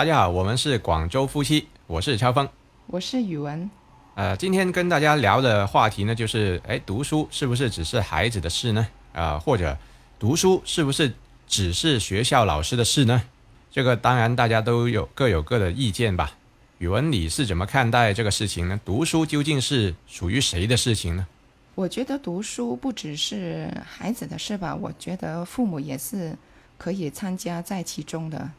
大家好，我们是广州夫妻，我是超峰，我是宇文。呃，今天跟大家聊的话题呢，就是哎，读书是不是只是孩子的事呢？啊，或者读书是不是只是学校老师的事呢？这个当然大家都有各有各的意见吧。宇文，你是怎么看待这个事情呢？读书究竟是属于谁的事情呢？我觉得读书不只是孩子的事吧，我觉得父母也是可以参加在其中的。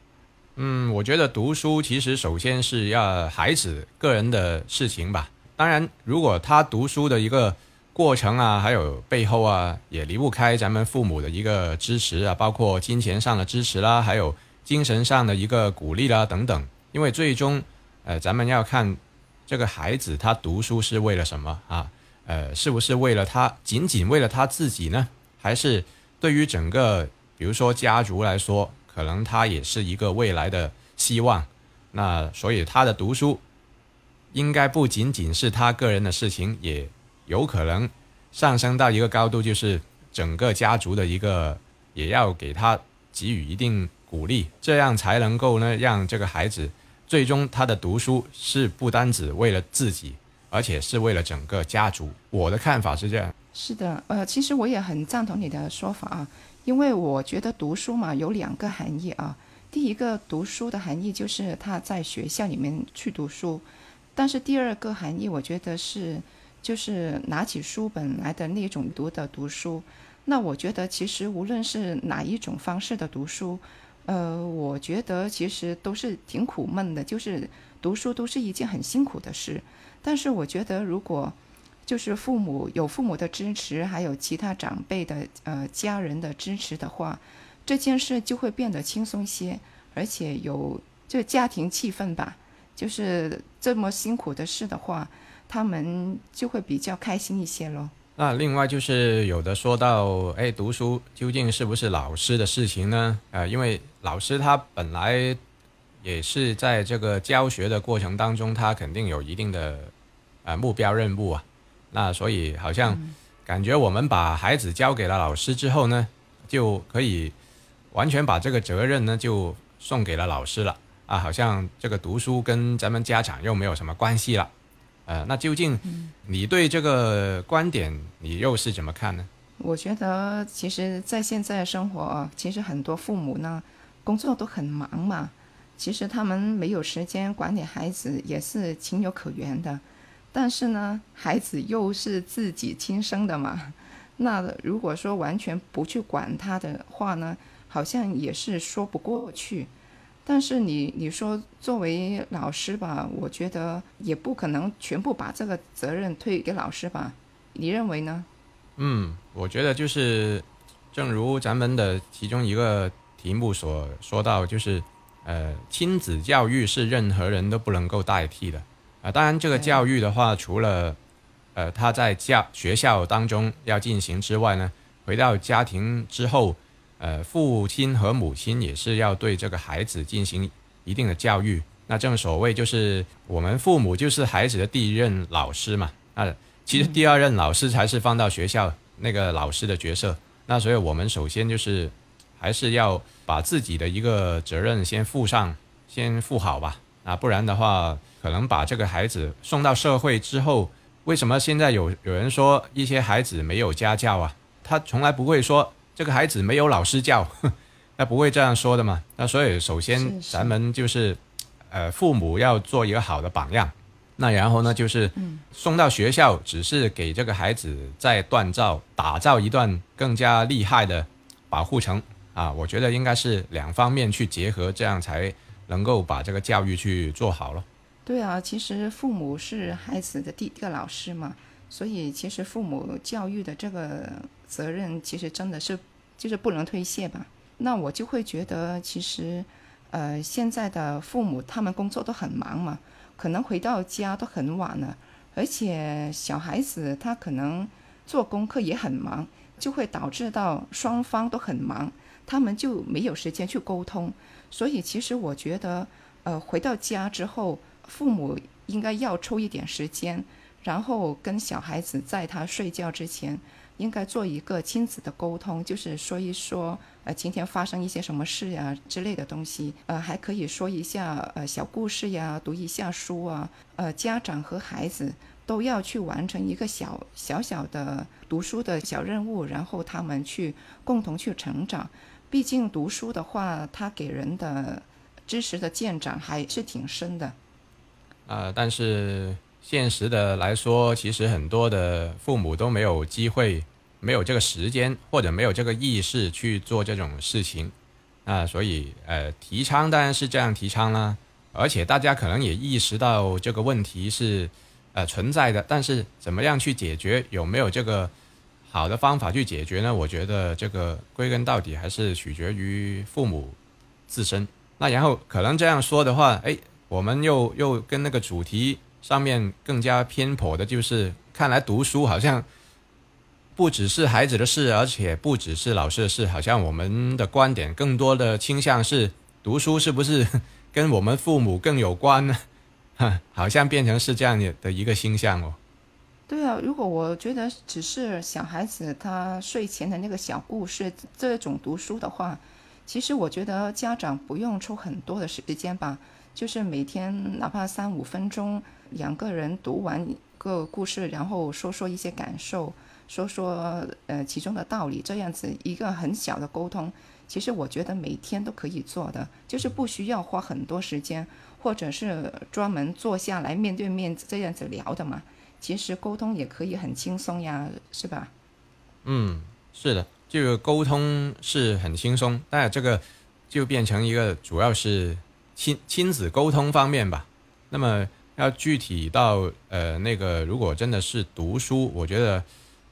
嗯，我觉得读书其实首先是要孩子个人的事情吧。当然，如果他读书的一个过程啊，还有背后啊，也离不开咱们父母的一个支持啊，包括金钱上的支持啦，还有精神上的一个鼓励啦等等。因为最终，呃，咱们要看这个孩子他读书是为了什么啊？呃，是不是为了他仅仅为了他自己呢？还是对于整个，比如说家族来说，可能他也是一个未来的希望。那所以他的读书应该不仅仅是他个人的事情，也有可能上升到一个高度，就是整个家族的一个，也要给他给予一定鼓励，这样才能够呢，让这个孩子最终他的读书是不单只为了自己。而且是为了整个家族，我的看法是这样。是的，呃，其实我也很赞同你的说法啊，因为我觉得读书嘛有两个含义啊。第一个读书的含义就是他在学校里面去读书，但是第二个含义我觉得是就是拿起书本来的那种读的读书。那我觉得其实无论是哪一种方式的读书，呃，我觉得其实都是挺苦闷的，就是读书都是一件很辛苦的事。但是我觉得，如果就是父母有父母的支持，还有其他长辈的呃家人的支持的话，这件事就会变得轻松些，而且有就家庭气氛吧。就是这么辛苦的事的话，他们就会比较开心一些咯。那另外就是有的说到，哎，读书究竟是不是老师的事情呢？呃，因为老师他本来。也是在这个教学的过程当中，他肯定有一定的呃目标任务啊。那所以好像感觉我们把孩子交给了老师之后呢，就可以完全把这个责任呢就送给了老师了啊。好像这个读书跟咱们家长又没有什么关系了。呃，那究竟你对这个观点你又是怎么看呢？我觉得其实，在现在生活，其实很多父母呢工作都很忙嘛。其实他们没有时间管理孩子也是情有可原的，但是呢，孩子又是自己亲生的嘛，那如果说完全不去管他的话呢，好像也是说不过去。但是你你说作为老师吧，我觉得也不可能全部把这个责任推给老师吧？你认为呢？嗯，我觉得就是，正如咱们的其中一个题目所说到，就是。呃，亲子教育是任何人都不能够代替的啊。当然，这个教育的话，除了呃他在教学校当中要进行之外呢，回到家庭之后，呃，父亲和母亲也是要对这个孩子进行一定的教育。那正所谓就是我们父母就是孩子的第一任老师嘛。那其实第二任老师才是放到学校那个老师的角色。那所以我们首先就是。还是要把自己的一个责任先负上，先负好吧。啊，不然的话，可能把这个孩子送到社会之后，为什么现在有有人说一些孩子没有家教啊？他从来不会说这个孩子没有老师教，他不会这样说的嘛。那所以首先咱们就是，呃，父母要做一个好的榜样。那然后呢，就是送到学校，只是给这个孩子再锻造、打造一段更加厉害的保护层。啊，我觉得应该是两方面去结合，这样才能够把这个教育去做好了。对啊，其实父母是孩子的第一个老师嘛，所以其实父母教育的这个责任，其实真的是就是不能推卸吧。那我就会觉得，其实呃，现在的父母他们工作都很忙嘛，可能回到家都很晚了，而且小孩子他可能做功课也很忙，就会导致到双方都很忙。他们就没有时间去沟通，所以其实我觉得，呃，回到家之后，父母应该要抽一点时间，然后跟小孩子在他睡觉之前，应该做一个亲子的沟通，就是说一说，呃，今天发生一些什么事呀之类的东西，呃，还可以说一下，呃，小故事呀，读一下书啊，呃，家长和孩子都要去完成一个小小小的读书的小任务，然后他们去共同去成长。毕竟读书的话，它给人的知识的见长还是挺深的。啊，但是现实的来说，其实很多的父母都没有机会。没有这个时间或者没有这个意识去做这种事情，啊，所以呃，提倡当然是这样提倡啦。而且大家可能也意识到这个问题是呃存在的，但是怎么样去解决，有没有这个好的方法去解决呢？我觉得这个归根到底还是取决于父母自身。那然后可能这样说的话，哎，我们又又跟那个主题上面更加偏颇的，就是看来读书好像。不只是孩子的事，而且不只是老师的事。好像我们的观点更多的倾向是，读书是不是 跟我们父母更有关呢？好像变成是这样的一个倾向哦。对啊，如果我觉得只是小孩子他睡前的那个小故事这种读书的话，其实我觉得家长不用抽很多的时间吧，就是每天哪怕三五分钟，两个人读完一个故事，然后说说一些感受。说说呃其中的道理，这样子一个很小的沟通，其实我觉得每天都可以做的，就是不需要花很多时间，或者是专门坐下来面对面这样子聊的嘛。其实沟通也可以很轻松呀，是吧？嗯，是的，就沟通是很轻松，但这个就变成一个主要是亲亲子沟通方面吧。那么要具体到呃那个，如果真的是读书，我觉得。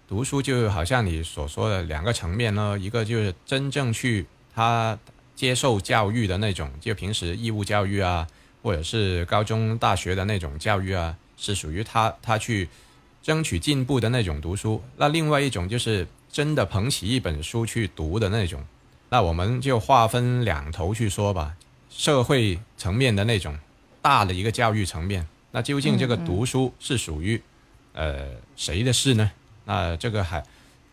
读书就好像你所说的两个层面呢，一个就是真正去他接受教育的那种，就平时义务教育啊，或者是高中大学的那种教育啊，是属于他他去争取进步的那种读书。那另外一种就是真的捧起一本书去读的那种。那我们就划分两头去说吧，社会层面的那种大的一个教育层面，那究竟这个读书是属于呃谁的事呢？那，这个还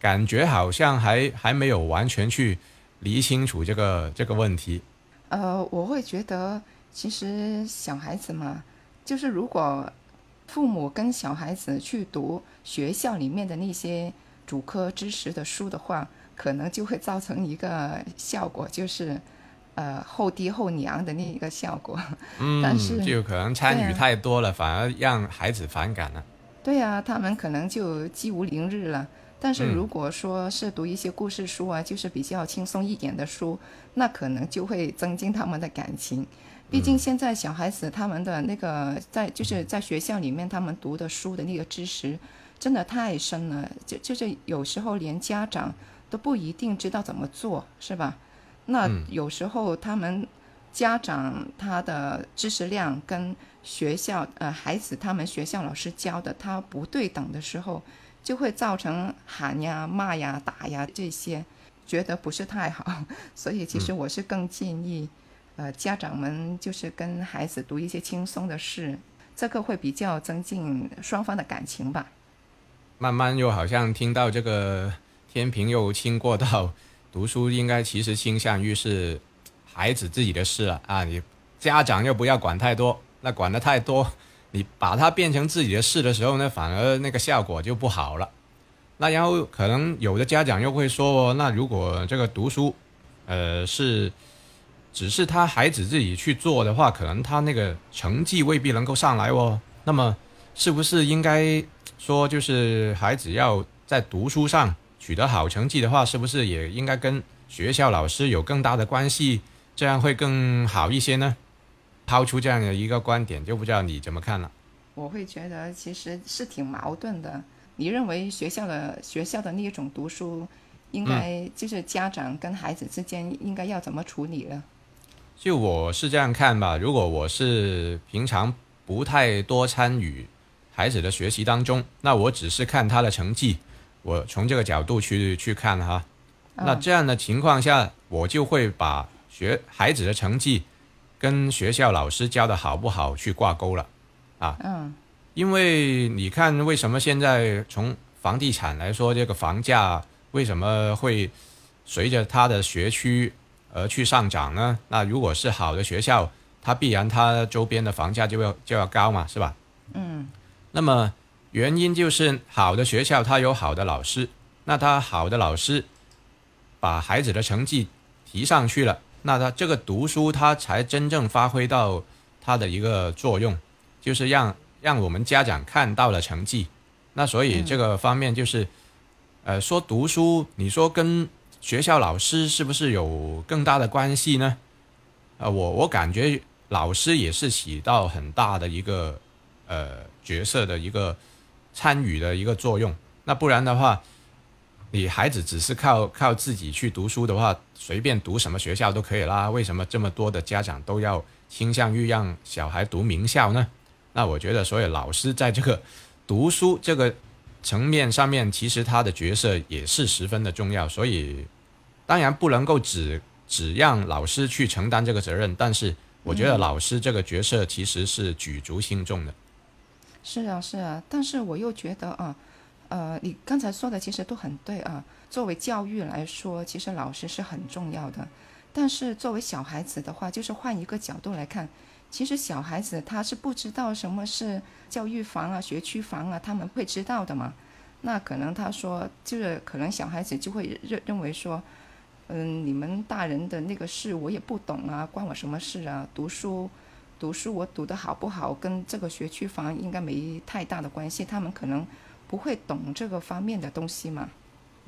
感觉好像还还没有完全去理清楚这个这个问题。呃，我会觉得，其实小孩子嘛，就是如果父母跟小孩子去读学校里面的那些主科知识的书的话，可能就会造成一个效果，就是呃后爹后娘的那一个效果。嗯，但是就可能参与太多了，反而让孩子反感了。对啊，他们可能就鸡无宁日了。但是如果说是读一些故事书啊，就是比较轻松一点的书，那可能就会增进他们的感情。毕竟现在小孩子他们的那个在就是在学校里面他们读的书的那个知识，真的太深了，就就是有时候连家长都不一定知道怎么做，是吧？那有时候他们。家长他的知识量跟学校呃孩子他们学校老师教的他不对等的时候，就会造成喊呀骂呀打呀这些，觉得不是太好。所以其实我是更建议，呃家长们就是跟孩子读一些轻松的事，这个会比较增进双方的感情吧。慢慢又好像听到这个天平又倾过到读书，应该其实倾向于是。孩子自己的事了啊，你家长又不要管太多，那管的太多，你把它变成自己的事的时候呢，反而那个效果就不好了。那然后可能有的家长又会说，那如果这个读书，呃，是只是他孩子自己去做的话，可能他那个成绩未必能够上来哦。那么是不是应该说，就是孩子要在读书上取得好成绩的话，是不是也应该跟学校老师有更大的关系？这样会更好一些呢？抛出这样的一个观点，就不知道你怎么看了。我会觉得其实是挺矛盾的。你认为学校的学校的那一种读书，应该就是家长跟孩子之间应该要怎么处理了？就我是这样看吧。如果我是平常不太多参与孩子的学习当中，那我只是看他的成绩，我从这个角度去去看哈。那这样的情况下，我就会把。学孩子的成绩跟学校老师教的好不好去挂钩了，啊，嗯，因为你看为什么现在从房地产来说，这个房价为什么会随着它的学区而去上涨呢？那如果是好的学校，它必然它周边的房价就要就要高嘛，是吧？嗯。那么原因就是好的学校它有好的老师，那他好的老师把孩子的成绩提上去了，那他这个读书他才真正发挥到他的一个作用，就是让让我们家长看到了成绩。那所以这个方面就是，呃，说读书，你说跟学校老师是不是有更大的关系呢？呃，我我感觉老师也是起到很大的一个呃角色的一个参与的一个作用。那不然的话，你孩子只是靠靠自己去读书的话，随便读什么学校都可以啦。为什么这么多的家长都要倾向于让小孩读名校呢？那我觉得，所以老师在这个。读书这个层面上面，其实他的角色也是十分的重要，所以当然不能够只只让老师去承担这个责任，但是我觉得老师这个角色其实是举足轻重的。是啊，是啊，但是我又觉得啊，呃，你刚才说的其实都很对啊。作为教育来说，其实老师是很重要的，但是作为小孩子的话，就是换一个角度来看。其实小孩子他是不知道什么是教育房啊、学区房啊，他们会知道的嘛？那可能他说，就是可能小孩子就会认认为说，嗯，你们大人的那个事我也不懂啊，关我什么事啊？读书，读书我读的好不好，跟这个学区房应该没太大的关系。他们可能不会懂这个方面的东西嘛，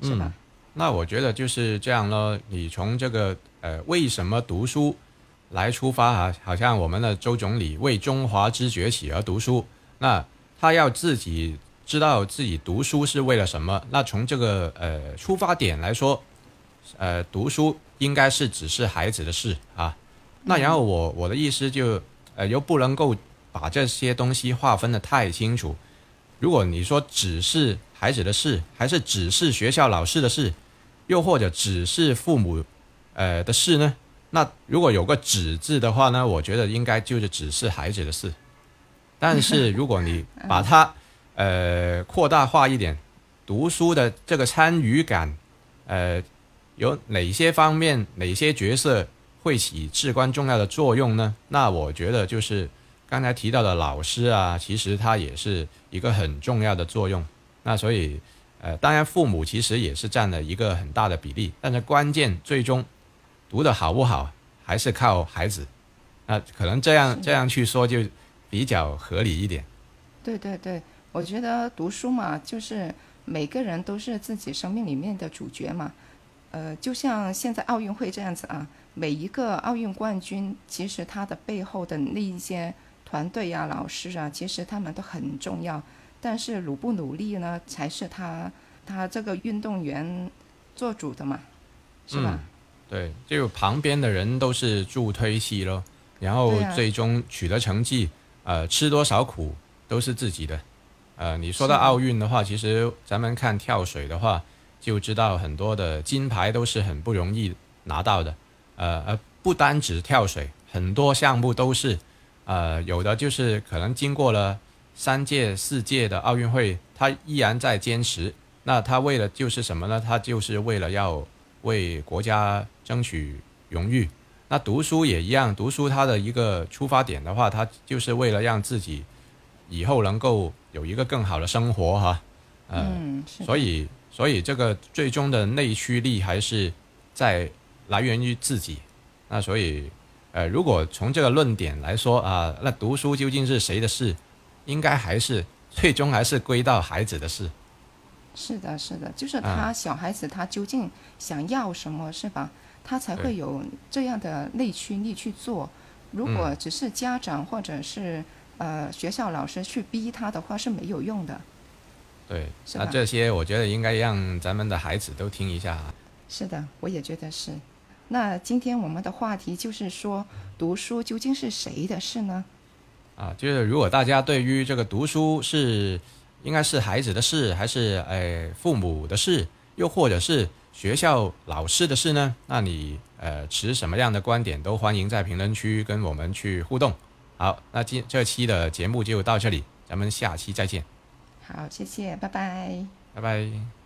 是吧？那我觉得就是这样咯。你从这个呃，为什么读书？来出发啊，好像我们的周总理为中华之崛起而读书，那他要自己知道自己读书是为了什么。那从这个呃出发点来说，呃，读书应该是只是孩子的事啊。那然后我我的意思就呃又不能够把这些东西划分的太清楚。如果你说只是孩子的事，还是只是学校老师的事，又或者只是父母呃的事呢？那如果有个“只”字的话呢？我觉得应该就是只是孩子的事。但是如果你把它呃扩大化一点，读书的这个参与感，呃，有哪些方面、哪些角色会起至关重要的作用呢？那我觉得就是刚才提到的老师啊，其实他也是一个很重要的作用。那所以呃，当然父母其实也是占了一个很大的比例，但是关键最终。读的好不好，还是靠孩子，那可能这样这样去说就比较合理一点。对对对，我觉得读书嘛，就是每个人都是自己生命里面的主角嘛。呃，就像现在奥运会这样子啊，每一个奥运冠军，其实他的背后的那一些团队啊、老师啊，其实他们都很重要。但是努不努力呢，才是他他这个运动员做主的嘛，是吧？对，就旁边的人都是助推器咯，然后最终取得成绩，呃，吃多少苦都是自己的。呃，你说到奥运的话，其实咱们看跳水的话，就知道很多的金牌都是很不容易拿到的。呃而，不单指跳水，很多项目都是，呃，有的就是可能经过了三届、四届的奥运会，他依然在坚持。那他为了就是什么呢？他就是为了要。为国家争取荣誉，那读书也一样。读书他的一个出发点的话，他就是为了让自己以后能够有一个更好的生活哈。嗯，所以所以这个最终的内驱力还是在来源于自己。那所以呃，如果从这个论点来说啊，那读书究竟是谁的事？应该还是最终还是归到孩子的事。是的，是的，就是他小孩子他究竟想要什么，是吧？他才会有这样的内驱力去做。如果只是家长或者是呃学校老师去逼他的话，是没有用的。对，那这些我觉得应该让咱们的孩子都听一下。是的，我也觉得是。那今天我们的话题就是说，读书究竟是谁的事呢？啊，就是如果大家对于这个读书是。应该是孩子的事，还是诶父母的事，又或者是学校老师的事呢？那你呃持什么样的观点，都欢迎在评论区跟我们去互动。好，那今这期的节目就到这里，咱们下期再见。好，谢谢，拜拜。拜。拜。